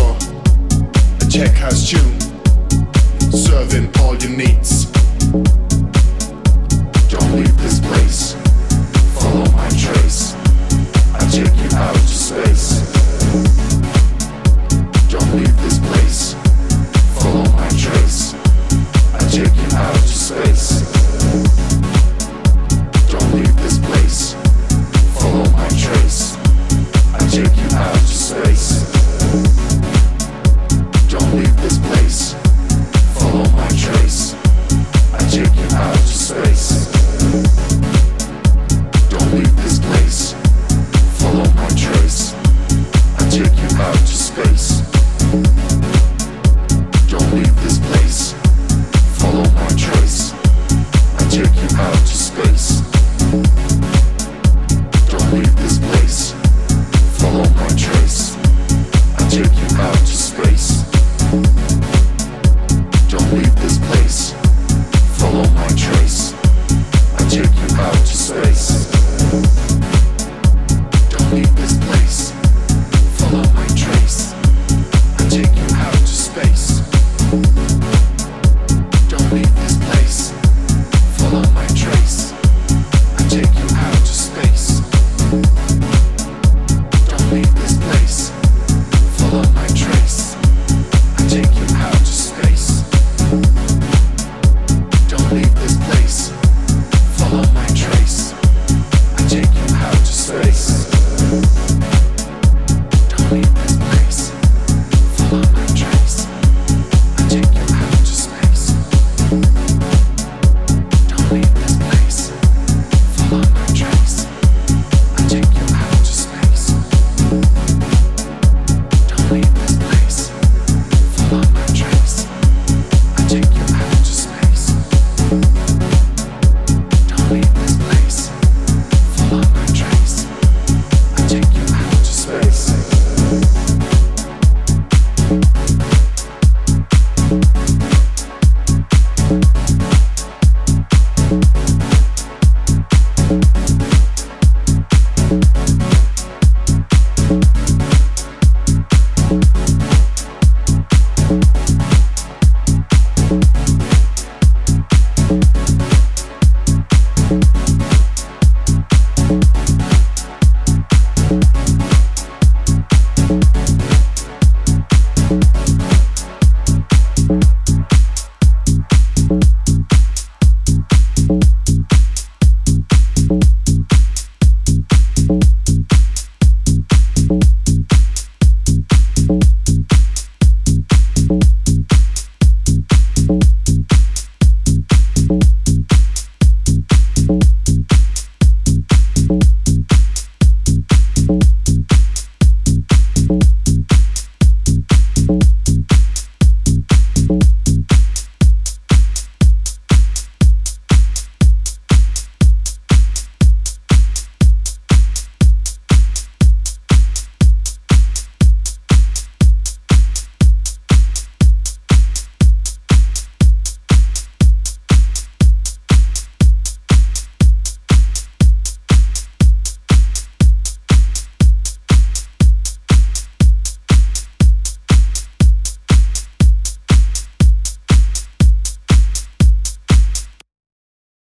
door. A check house tune, serving all your needs. Don't leave this place. Follow my trace. I'll take you out.